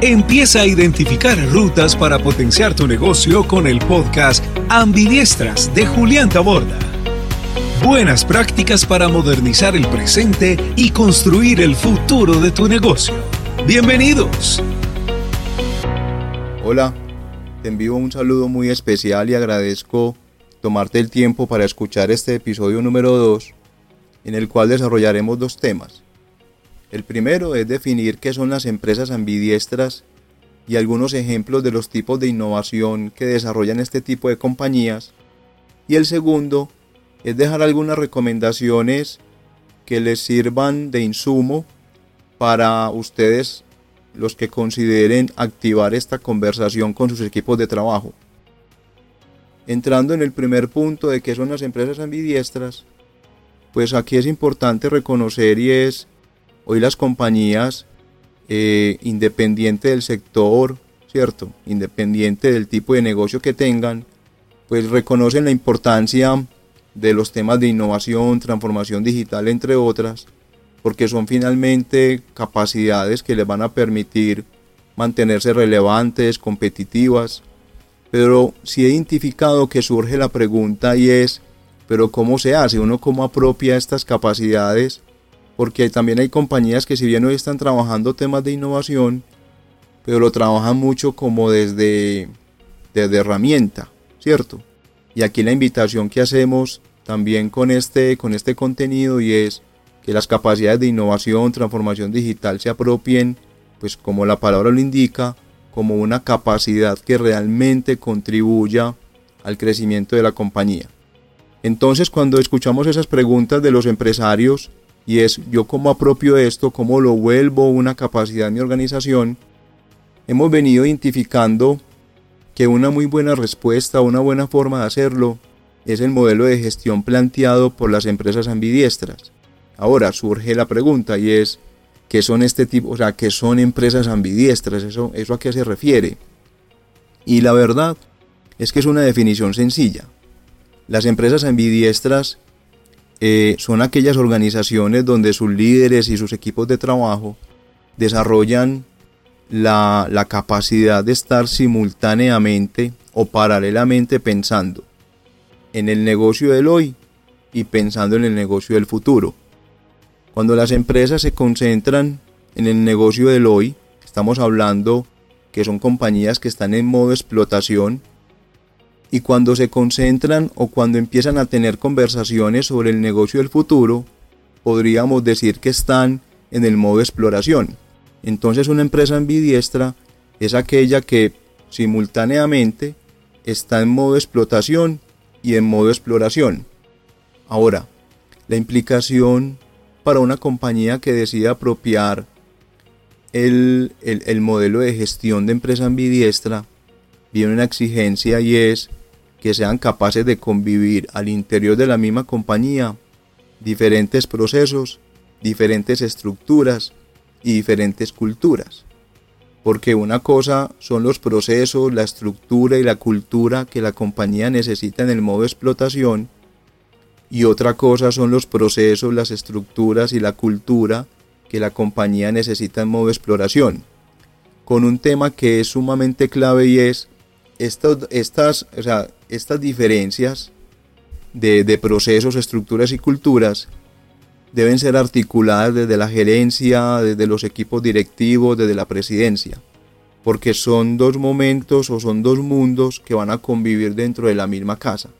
Empieza a identificar rutas para potenciar tu negocio con el podcast Ambidiestras de Julián Taborda. Buenas prácticas para modernizar el presente y construir el futuro de tu negocio. Bienvenidos. Hola, te envío un saludo muy especial y agradezco tomarte el tiempo para escuchar este episodio número 2 en el cual desarrollaremos dos temas. El primero es definir qué son las empresas ambidiestras y algunos ejemplos de los tipos de innovación que desarrollan este tipo de compañías. Y el segundo es dejar algunas recomendaciones que les sirvan de insumo para ustedes los que consideren activar esta conversación con sus equipos de trabajo. Entrando en el primer punto de qué son las empresas ambidiestras, pues aquí es importante reconocer y es Hoy las compañías, eh, independiente del sector, ¿cierto? Independiente del tipo de negocio que tengan, pues reconocen la importancia de los temas de innovación, transformación digital, entre otras, porque son finalmente capacidades que les van a permitir mantenerse relevantes, competitivas. Pero sí he identificado que surge la pregunta y es, pero ¿cómo se hace? ¿Uno cómo apropia estas capacidades porque también hay compañías que si bien hoy están trabajando temas de innovación, pero lo trabajan mucho como desde, desde herramienta, ¿cierto? Y aquí la invitación que hacemos también con este, con este contenido y es que las capacidades de innovación, transformación digital se apropien, pues como la palabra lo indica, como una capacidad que realmente contribuya al crecimiento de la compañía. Entonces cuando escuchamos esas preguntas de los empresarios, y es yo cómo apropio esto, cómo lo vuelvo una capacidad en mi organización, hemos venido identificando que una muy buena respuesta, una buena forma de hacerlo, es el modelo de gestión planteado por las empresas ambidiestras. Ahora surge la pregunta y es, ¿qué son este tipo, o sea, qué son empresas ambidiestras? ¿Eso, eso a qué se refiere? Y la verdad es que es una definición sencilla. Las empresas ambidiestras eh, son aquellas organizaciones donde sus líderes y sus equipos de trabajo desarrollan la, la capacidad de estar simultáneamente o paralelamente pensando en el negocio del hoy y pensando en el negocio del futuro. Cuando las empresas se concentran en el negocio del hoy, estamos hablando que son compañías que están en modo explotación y cuando se concentran o cuando empiezan a tener conversaciones sobre el negocio del futuro, podríamos decir que están en el modo exploración. Entonces una empresa ambidiestra es aquella que simultáneamente está en modo explotación y en modo exploración. Ahora, la implicación para una compañía que decida apropiar el, el modelo de gestión de empresa ambidiestra viene una exigencia y es que sean capaces de convivir al interior de la misma compañía diferentes procesos, diferentes estructuras y diferentes culturas. Porque una cosa son los procesos, la estructura y la cultura que la compañía necesita en el modo de explotación y otra cosa son los procesos, las estructuras y la cultura que la compañía necesita en modo de exploración. Con un tema que es sumamente clave y es estas, o sea, estas diferencias de, de procesos, estructuras y culturas deben ser articuladas desde la gerencia, desde los equipos directivos, desde la presidencia, porque son dos momentos o son dos mundos que van a convivir dentro de la misma casa.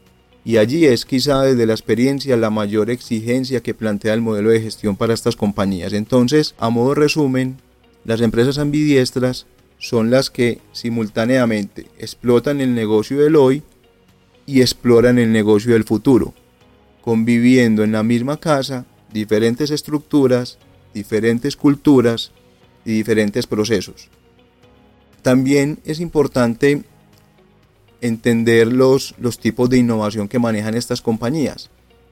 Y allí es quizá desde la experiencia la mayor exigencia que plantea el modelo de gestión para estas compañías. Entonces, a modo resumen, las empresas ambidiestras son las que simultáneamente explotan el negocio del hoy y exploran el negocio del futuro, conviviendo en la misma casa diferentes estructuras, diferentes culturas y diferentes procesos. También es importante entender los, los tipos de innovación que manejan estas compañías.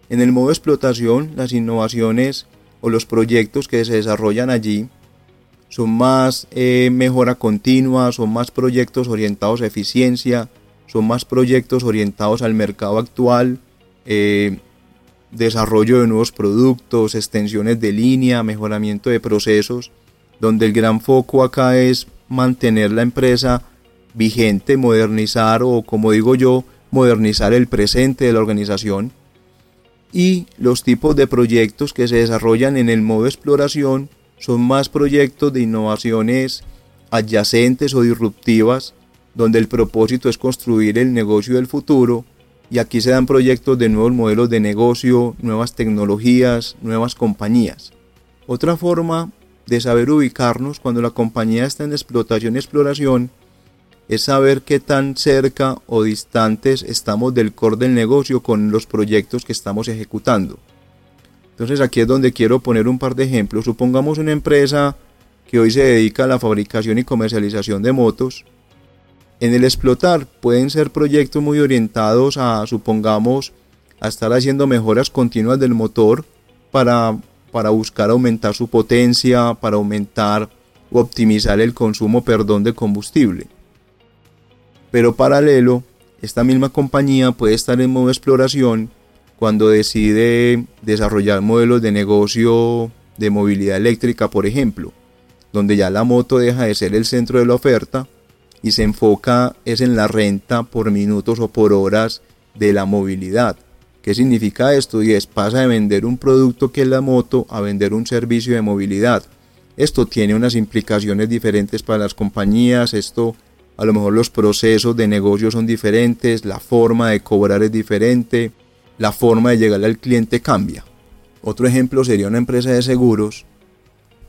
En el modo de explotación, las innovaciones o los proyectos que se desarrollan allí son más eh, mejora continua, son más proyectos orientados a eficiencia, son más proyectos orientados al mercado actual, eh, desarrollo de nuevos productos, extensiones de línea, mejoramiento de procesos, donde el gran foco acá es mantener la empresa vigente, modernizar o como digo yo, modernizar el presente de la organización. Y los tipos de proyectos que se desarrollan en el modo exploración son más proyectos de innovaciones adyacentes o disruptivas donde el propósito es construir el negocio del futuro y aquí se dan proyectos de nuevos modelos de negocio, nuevas tecnologías, nuevas compañías. Otra forma de saber ubicarnos cuando la compañía está en explotación y exploración es saber qué tan cerca o distantes estamos del core del negocio con los proyectos que estamos ejecutando. Entonces aquí es donde quiero poner un par de ejemplos. Supongamos una empresa que hoy se dedica a la fabricación y comercialización de motos. En el explotar pueden ser proyectos muy orientados a, supongamos, a estar haciendo mejoras continuas del motor para, para buscar aumentar su potencia, para aumentar o optimizar el consumo, perdón, de combustible. Pero paralelo, esta misma compañía puede estar en modo exploración cuando decide desarrollar modelos de negocio de movilidad eléctrica, por ejemplo, donde ya la moto deja de ser el centro de la oferta y se enfoca es en la renta por minutos o por horas de la movilidad. ¿Qué significa esto? Y es pasa de vender un producto que es la moto a vender un servicio de movilidad. Esto tiene unas implicaciones diferentes para las compañías, esto a lo mejor los procesos de negocio son diferentes, la forma de cobrar es diferente, la forma de llegar al cliente cambia. Otro ejemplo sería una empresa de seguros,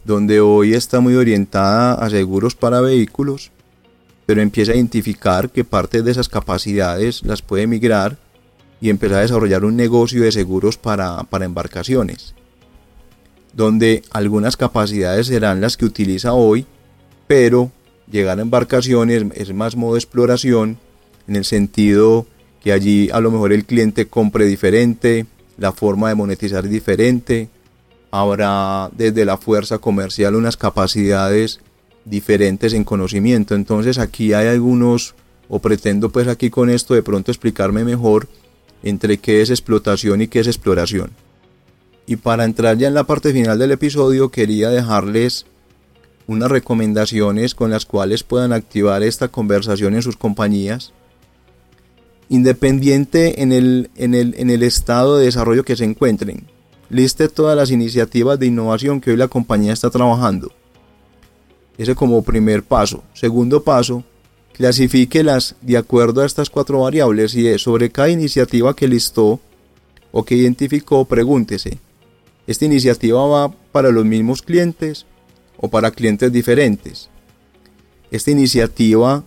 donde hoy está muy orientada a seguros para vehículos, pero empieza a identificar que parte de esas capacidades las puede migrar y empezar a desarrollar un negocio de seguros para, para embarcaciones, donde algunas capacidades serán las que utiliza hoy, pero llegar a embarcaciones es más modo exploración en el sentido que allí a lo mejor el cliente compre diferente, la forma de monetizar diferente, habrá desde la fuerza comercial unas capacidades diferentes en conocimiento. Entonces aquí hay algunos, o pretendo pues aquí con esto de pronto explicarme mejor entre qué es explotación y qué es exploración. Y para entrar ya en la parte final del episodio quería dejarles unas recomendaciones con las cuales puedan activar esta conversación en sus compañías, independiente en el, en el, en el estado de desarrollo que se encuentren. Liste todas las iniciativas de innovación que hoy la compañía está trabajando. Ese como primer paso. Segundo paso, clasifíquelas de acuerdo a estas cuatro variables y sobre cada iniciativa que listó o que identificó, pregúntese, ¿esta iniciativa va para los mismos clientes o para clientes diferentes. Esta iniciativa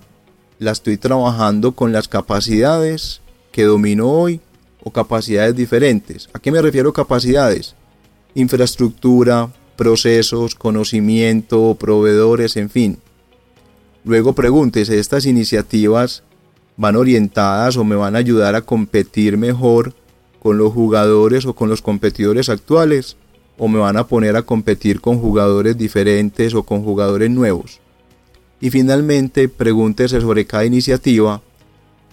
la estoy trabajando con las capacidades que domino hoy o capacidades diferentes. ¿A qué me refiero capacidades? Infraestructura, procesos, conocimiento, proveedores, en fin. Luego pregúntese, ¿estas iniciativas van orientadas o me van a ayudar a competir mejor con los jugadores o con los competidores actuales? o me van a poner a competir con jugadores diferentes o con jugadores nuevos. Y finalmente, pregúntese sobre cada iniciativa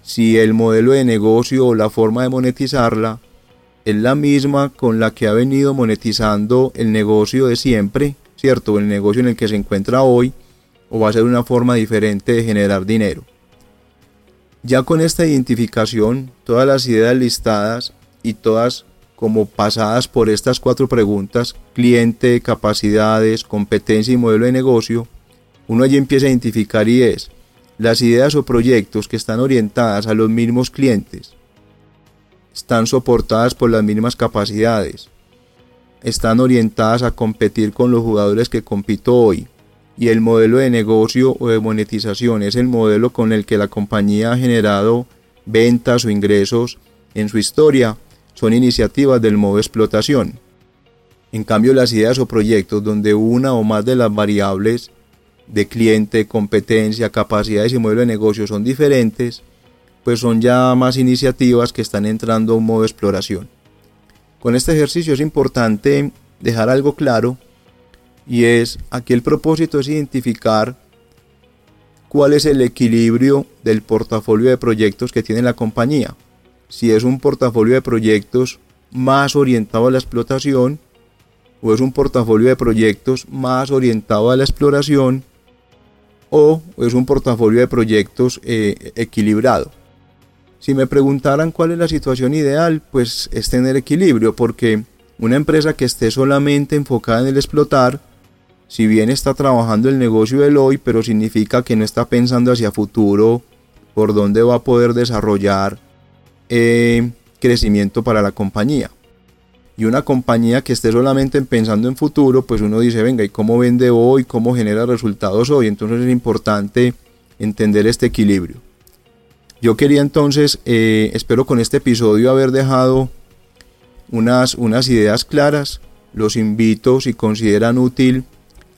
si el modelo de negocio o la forma de monetizarla es la misma con la que ha venido monetizando el negocio de siempre, ¿cierto? El negocio en el que se encuentra hoy, o va a ser una forma diferente de generar dinero. Ya con esta identificación, todas las ideas listadas y todas como pasadas por estas cuatro preguntas, cliente, capacidades, competencia y modelo de negocio, uno allí empieza a identificar y es las ideas o proyectos que están orientadas a los mismos clientes, están soportadas por las mismas capacidades, están orientadas a competir con los jugadores que compito hoy, y el modelo de negocio o de monetización es el modelo con el que la compañía ha generado ventas o ingresos en su historia. Son iniciativas del modo explotación. En cambio, las ideas o proyectos donde una o más de las variables de cliente, competencia, capacidades y modelo de negocio son diferentes, pues son ya más iniciativas que están entrando a un modo exploración. Con este ejercicio es importante dejar algo claro y es aquí el propósito es identificar cuál es el equilibrio del portafolio de proyectos que tiene la compañía si es un portafolio de proyectos más orientado a la explotación o es un portafolio de proyectos más orientado a la exploración o es un portafolio de proyectos eh, equilibrado. Si me preguntaran cuál es la situación ideal, pues es tener equilibrio, porque una empresa que esté solamente enfocada en el explotar, si bien está trabajando el negocio del hoy, pero significa que no está pensando hacia futuro por dónde va a poder desarrollar eh, crecimiento para la compañía. Y una compañía que esté solamente pensando en futuro, pues uno dice, venga, ¿y cómo vende hoy? ¿Cómo genera resultados hoy? Entonces es importante entender este equilibrio. Yo quería entonces, eh, espero con este episodio haber dejado unas, unas ideas claras. Los invito, si consideran útil,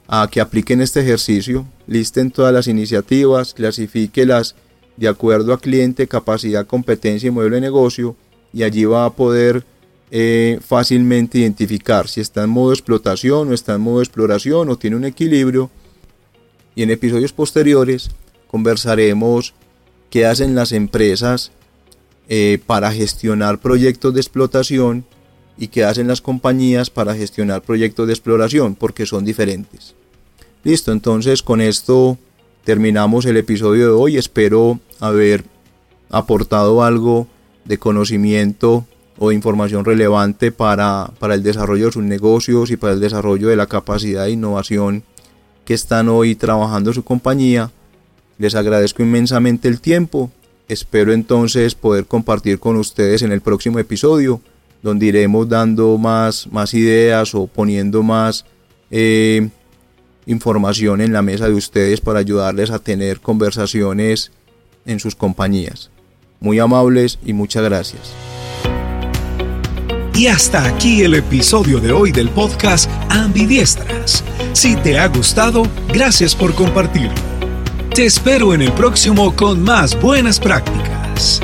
a que apliquen este ejercicio, listen todas las iniciativas, clasifiquelas de acuerdo a cliente, capacidad, competencia y modelo de negocio, y allí va a poder eh, fácilmente identificar si está en modo explotación o está en modo exploración o tiene un equilibrio. Y en episodios posteriores conversaremos qué hacen las empresas eh, para gestionar proyectos de explotación y qué hacen las compañías para gestionar proyectos de exploración, porque son diferentes. Listo, entonces con esto terminamos el episodio de hoy. Espero haber aportado algo de conocimiento o información relevante para, para el desarrollo de sus negocios y para el desarrollo de la capacidad de innovación que están hoy trabajando su compañía. Les agradezco inmensamente el tiempo. Espero entonces poder compartir con ustedes en el próximo episodio, donde iremos dando más, más ideas o poniendo más eh, información en la mesa de ustedes para ayudarles a tener conversaciones en sus compañías. Muy amables y muchas gracias. Y hasta aquí el episodio de hoy del podcast Ambidiestras. Si te ha gustado, gracias por compartirlo. Te espero en el próximo con más buenas prácticas.